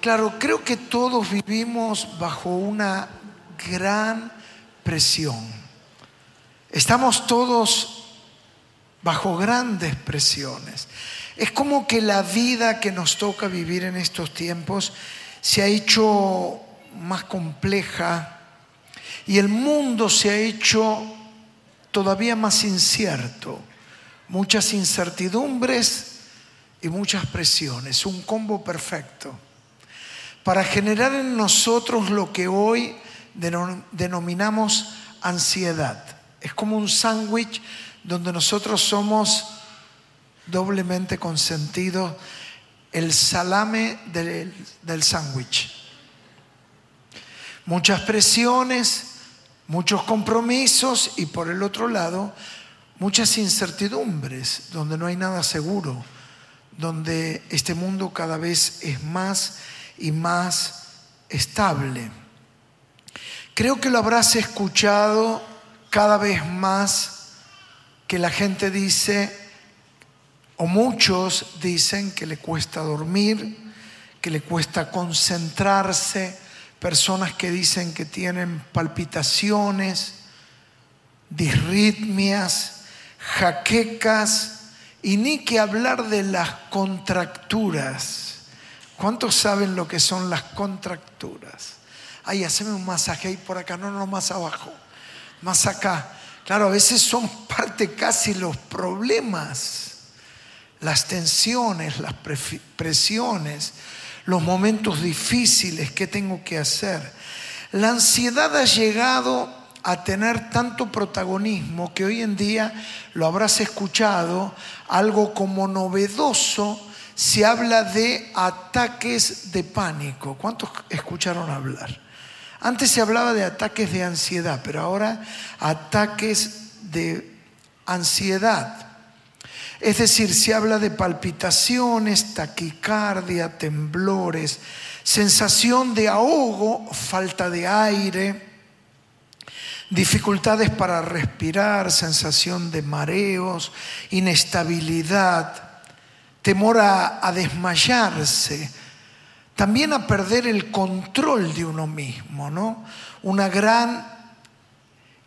Claro, creo que todos vivimos bajo una gran presión. Estamos todos bajo grandes presiones. Es como que la vida que nos toca vivir en estos tiempos se ha hecho más compleja y el mundo se ha hecho todavía más incierto. Muchas incertidumbres y muchas presiones. Un combo perfecto para generar en nosotros lo que hoy denominamos ansiedad. Es como un sándwich donde nosotros somos doblemente consentidos, el salame del, del sándwich. Muchas presiones, muchos compromisos y por el otro lado muchas incertidumbres, donde no hay nada seguro, donde este mundo cada vez es más y más estable. Creo que lo habrás escuchado cada vez más que la gente dice, o muchos dicen que le cuesta dormir, que le cuesta concentrarse, personas que dicen que tienen palpitaciones, disritmias, jaquecas, y ni que hablar de las contracturas ¿Cuántos saben lo que son las contracturas? Ay, haceme un masaje ahí por acá, no, no, más abajo, más acá. Claro, a veces son parte casi los problemas, las tensiones, las presiones, los momentos difíciles, ¿qué tengo que hacer? La ansiedad ha llegado a tener tanto protagonismo que hoy en día lo habrás escuchado, algo como novedoso se habla de ataques de pánico. ¿Cuántos escucharon hablar? Antes se hablaba de ataques de ansiedad, pero ahora ataques de ansiedad. Es decir, se habla de palpitaciones, taquicardia, temblores, sensación de ahogo, falta de aire, dificultades para respirar, sensación de mareos, inestabilidad temor a, desmayarse, también a perder el control de uno mismo, ¿no? Una gran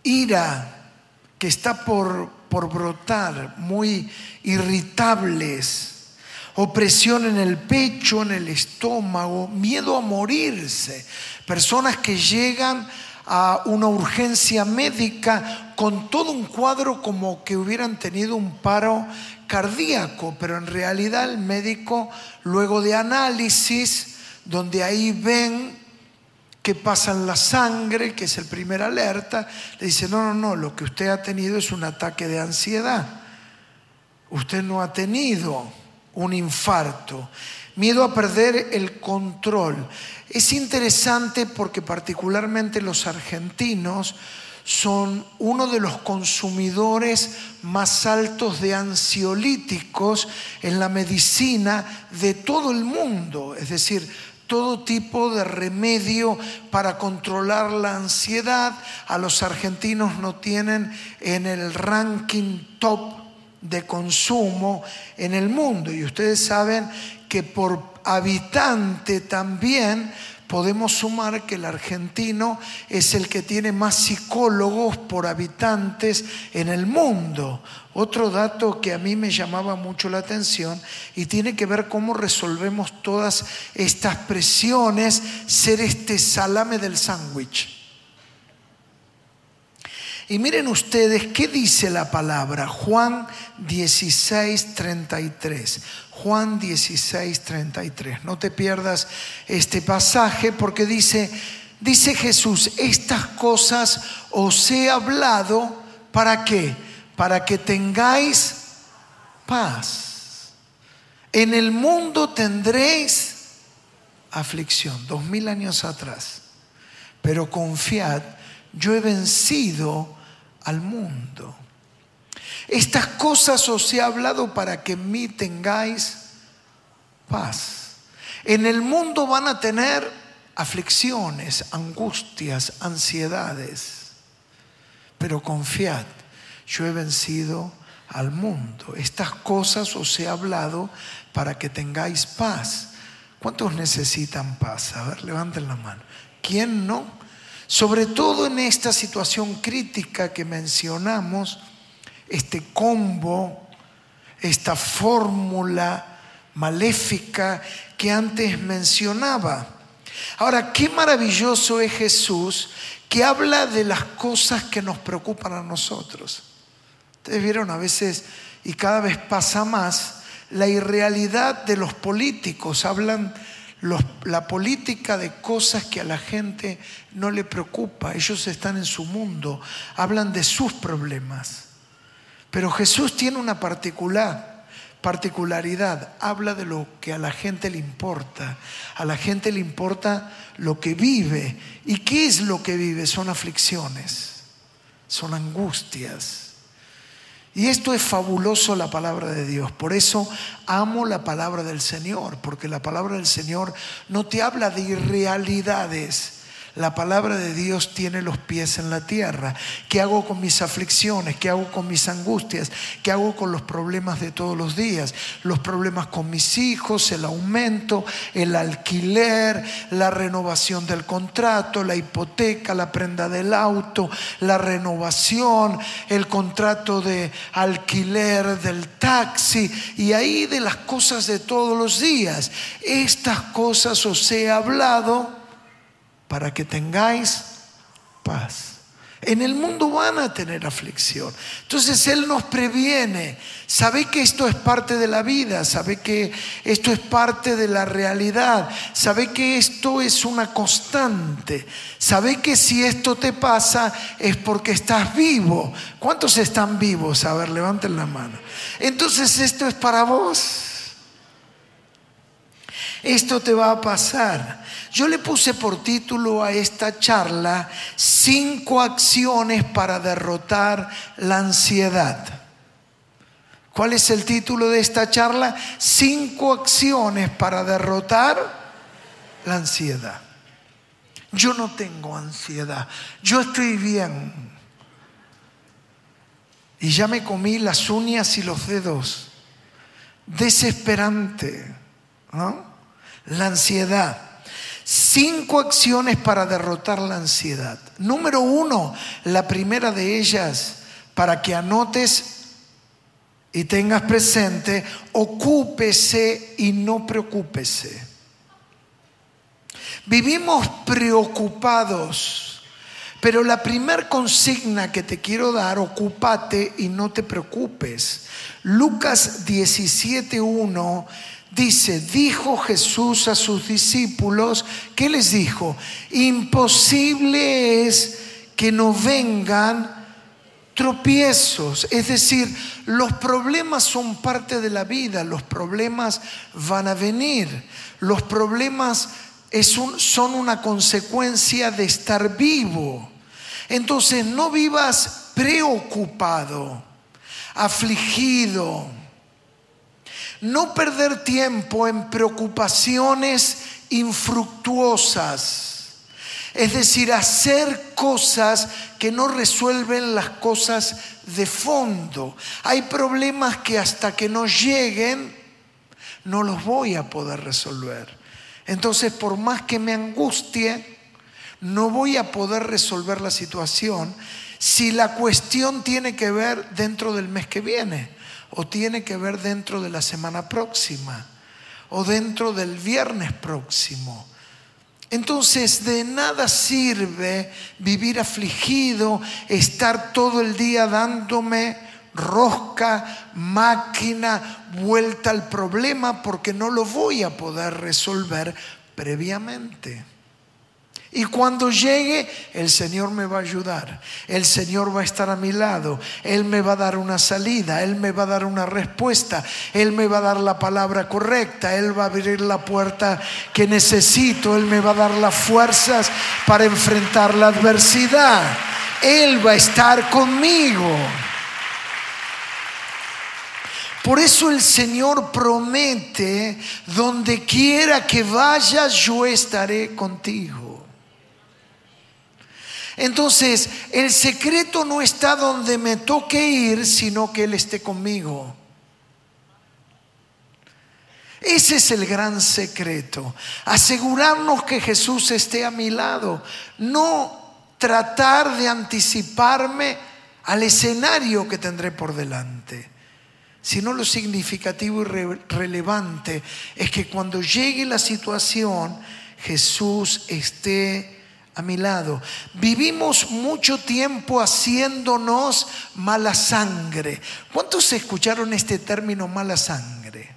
ira que está por, por brotar, muy irritables, opresión en el pecho, en el estómago, miedo a morirse, personas que llegan a una urgencia médica con todo un cuadro como que hubieran tenido un paro cardíaco, pero en realidad el médico, luego de análisis, donde ahí ven que pasa en la sangre, que es el primer alerta, le dice, no, no, no, lo que usted ha tenido es un ataque de ansiedad. Usted no ha tenido un infarto. Miedo a perder el control. Es interesante porque particularmente los argentinos son uno de los consumidores más altos de ansiolíticos en la medicina de todo el mundo, es decir, todo tipo de remedio para controlar la ansiedad. A los argentinos no tienen en el ranking top de consumo en el mundo. Y ustedes saben que por habitante también podemos sumar que el argentino es el que tiene más psicólogos por habitantes en el mundo. Otro dato que a mí me llamaba mucho la atención y tiene que ver cómo resolvemos todas estas presiones, ser este salame del sándwich. Y miren ustedes qué dice la palabra, Juan 16, 33. Juan 16, 33. No te pierdas este pasaje porque dice, dice Jesús, estas cosas os he hablado, ¿para qué? Para que tengáis paz. En el mundo tendréis aflicción, dos mil años atrás, pero confiad, yo he vencido al mundo. Estas cosas os he hablado para que en mí tengáis paz. En el mundo van a tener aflicciones, angustias, ansiedades, pero confiad, yo he vencido al mundo. Estas cosas os he hablado para que tengáis paz. ¿Cuántos necesitan paz? A ver, levanten la mano. ¿Quién no? Sobre todo en esta situación crítica que mencionamos, este combo, esta fórmula maléfica que antes mencionaba. Ahora, qué maravilloso es Jesús que habla de las cosas que nos preocupan a nosotros. Ustedes vieron a veces, y cada vez pasa más, la irrealidad de los políticos. Hablan la política de cosas que a la gente no le preocupa. Ellos están en su mundo, hablan de sus problemas. Pero Jesús tiene una particular, particularidad, habla de lo que a la gente le importa. A la gente le importa lo que vive. ¿Y qué es lo que vive? Son aflicciones, son angustias y esto es fabuloso la palabra de Dios. Por eso amo la palabra del Señor, porque la palabra del Señor no te habla de irrealidades, la palabra de Dios tiene los pies en la tierra. ¿Qué hago con mis aflicciones? ¿Qué hago con mis angustias? ¿Qué hago con los problemas de todos los días? Los problemas con mis hijos, el aumento, el alquiler, la renovación del contrato, la hipoteca, la prenda del auto, la renovación, el contrato de alquiler del taxi y ahí de las cosas de todos los días. Estas cosas os he hablado para que tengáis paz. En el mundo van a tener aflicción. Entonces Él nos previene. Sabe que esto es parte de la vida, sabe que esto es parte de la realidad, sabe que esto es una constante, sabe que si esto te pasa es porque estás vivo. ¿Cuántos están vivos? A ver, levanten la mano. Entonces esto es para vos. Esto te va a pasar. Yo le puse por título a esta charla cinco acciones para derrotar la ansiedad. ¿Cuál es el título de esta charla? Cinco acciones para derrotar la ansiedad. Yo no tengo ansiedad, yo estoy bien. Y ya me comí las uñas y los dedos. Desesperante, ¿no? La ansiedad. Cinco acciones para derrotar la ansiedad. Número uno, la primera de ellas, para que anotes y tengas presente, ocúpese y no preocúpese. Vivimos preocupados, pero la primer consigna que te quiero dar, ocúpate y no te preocupes. Lucas 17.1 Dice, dijo Jesús a sus discípulos, ¿qué les dijo? Imposible es que no vengan tropiezos. Es decir, los problemas son parte de la vida, los problemas van a venir, los problemas son una consecuencia de estar vivo. Entonces no vivas preocupado, afligido no perder tiempo en preocupaciones infructuosas. Es decir, hacer cosas que no resuelven las cosas de fondo. Hay problemas que hasta que no lleguen no los voy a poder resolver. Entonces, por más que me angustie, no voy a poder resolver la situación si la cuestión tiene que ver dentro del mes que viene o tiene que ver dentro de la semana próxima o dentro del viernes próximo. Entonces de nada sirve vivir afligido, estar todo el día dándome rosca, máquina, vuelta al problema, porque no lo voy a poder resolver previamente. Y cuando llegue, el Señor me va a ayudar. El Señor va a estar a mi lado. Él me va a dar una salida. Él me va a dar una respuesta. Él me va a dar la palabra correcta. Él va a abrir la puerta que necesito. Él me va a dar las fuerzas para enfrentar la adversidad. Él va a estar conmigo. Por eso el Señor promete, donde quiera que vayas, yo estaré contigo. Entonces, el secreto no está donde me toque ir, sino que Él esté conmigo. Ese es el gran secreto. Asegurarnos que Jesús esté a mi lado. No tratar de anticiparme al escenario que tendré por delante. Sino lo significativo y relevante es que cuando llegue la situación, Jesús esté a mi lado. Vivimos mucho tiempo haciéndonos mala sangre. ¿Cuántos escucharon este término mala sangre?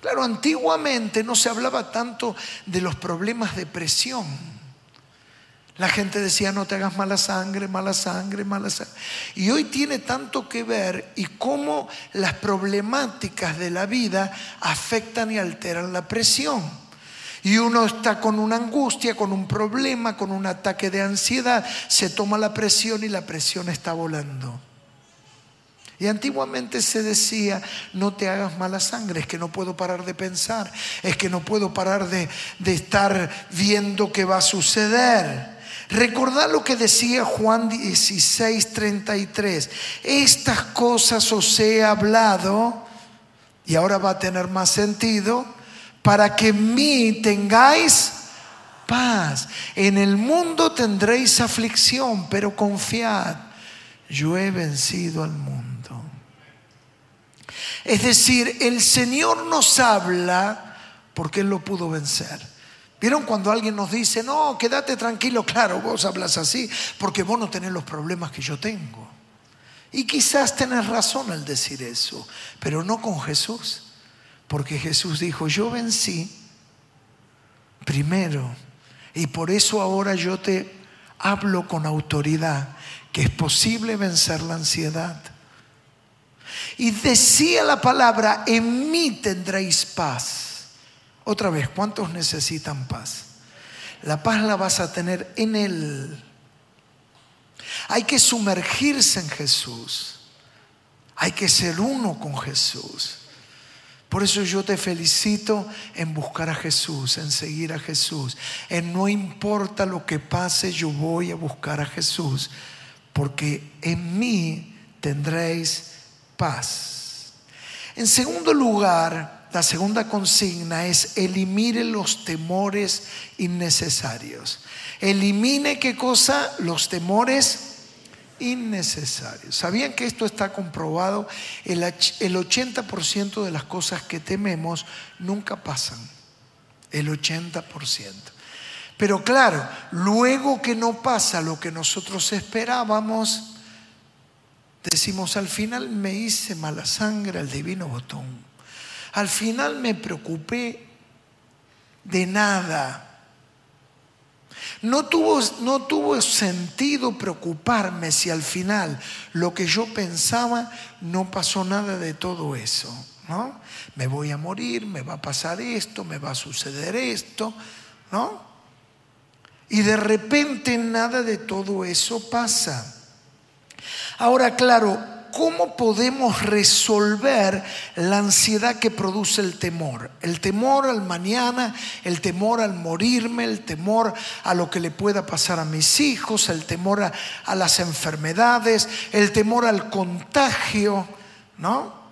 Claro, antiguamente no se hablaba tanto de los problemas de presión. La gente decía, no te hagas mala sangre, mala sangre, mala sangre. Y hoy tiene tanto que ver y cómo las problemáticas de la vida afectan y alteran la presión. Y uno está con una angustia, con un problema, con un ataque de ansiedad, se toma la presión y la presión está volando. Y antiguamente se decía, no te hagas mala sangre, es que no puedo parar de pensar, es que no puedo parar de, estar viendo qué va a suceder. Recordad lo que decía Juan 16, 33. Estas cosas os he hablado, y ahora va a tener más sentido, para que en mí tengáis paz. En el mundo tendréis aflicción, pero confiad, yo he vencido al mundo. Es decir, el Señor nos habla porque Él lo pudo vencer. ¿Vieron cuando alguien nos dice, no, quédate tranquilo? Claro, vos hablas así porque vos no tenés los problemas que yo tengo. Y quizás tenés razón al decir eso, pero no con Jesús. Porque Jesús dijo, yo vencí primero. Y por eso ahora yo te hablo con autoridad, que es posible vencer la ansiedad y decía la palabra, en mí tendréis paz. Otra vez, ¿cuántos necesitan paz? La paz la vas a tener en Él. Hay que sumergirse en Jesús. Hay que ser uno con Jesús. Por eso yo te felicito en buscar a Jesús, en seguir a Jesús. En no importa lo que pase, yo voy a buscar a Jesús. Porque en mí tendréis paz. En segundo lugar, la segunda consigna es elimine los temores innecesarios. Elimine qué cosa? Los temores innecesarios. ¿Sabían que esto está comprobado? El, el 80% de las cosas que tememos nunca pasan. El 80%. Pero claro, luego que no pasa lo que nosotros esperábamos, Decimos, al final me hice mala sangre al divino botón. Al final me preocupé de nada. No tuvo, no tuvo sentido preocuparme si al final lo que yo pensaba no pasó nada de todo eso. ¿no? Me voy a morir, me va a pasar esto, me va a suceder esto, ¿no? Y de repente nada de todo eso pasa. Ahora, claro, ¿cómo podemos resolver la ansiedad que produce el temor? El temor al mañana, el temor al morirme, el temor a lo que le pueda pasar a mis hijos, el temor a, las enfermedades, el temor al contagio, ¿no?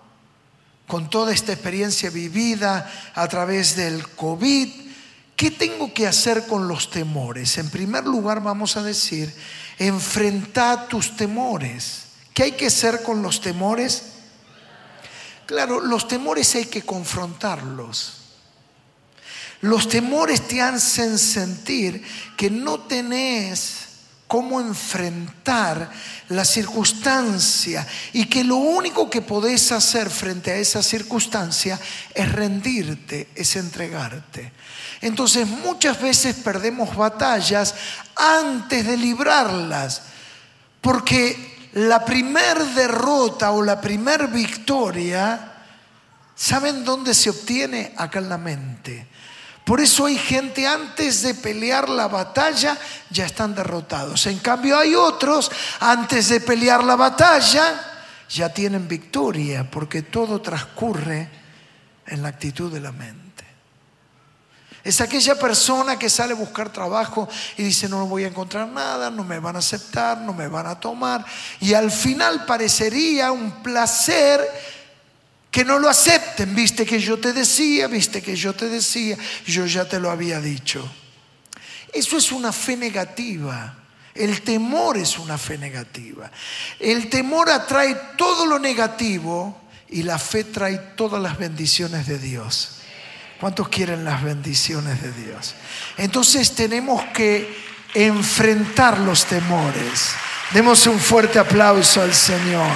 Con toda esta experiencia vivida a través del COVID. ¿Qué tengo que hacer con los temores? En primer lugar, vamos a decir, enfrenta tus temores. ¿Qué hay que hacer con los temores? Claro, los temores hay que confrontarlos. Los temores te hacen sentir que no tenés cómo enfrentar la circunstancia y que lo único que podés hacer frente a esa circunstancia es rendirte, es entregarte. Entonces muchas veces perdemos batallas antes de librarlas, porque la primer derrota o la primer victoria, ¿saben dónde se obtiene? Acá en la mente. Por eso hay gente antes de pelear la batalla ya están derrotados. En cambio hay otros antes de pelear la batalla ya tienen victoria porque todo transcurre en la actitud de la mente. Es aquella persona que sale a buscar trabajo y dice, no voy a encontrar nada, no me van a aceptar, no me van a tomar. Y al final parecería un placer que no lo acepten. Viste que yo te decía, viste que yo te decía, yo ya te lo había dicho. Eso es una fe negativa. El temor es una fe negativa. El temor atrae todo lo negativo y la fe trae todas las bendiciones de Dios. ¿Cuántos quieren las bendiciones de Dios? Entonces tenemos que enfrentar los temores. Demos un fuerte aplauso al Señor.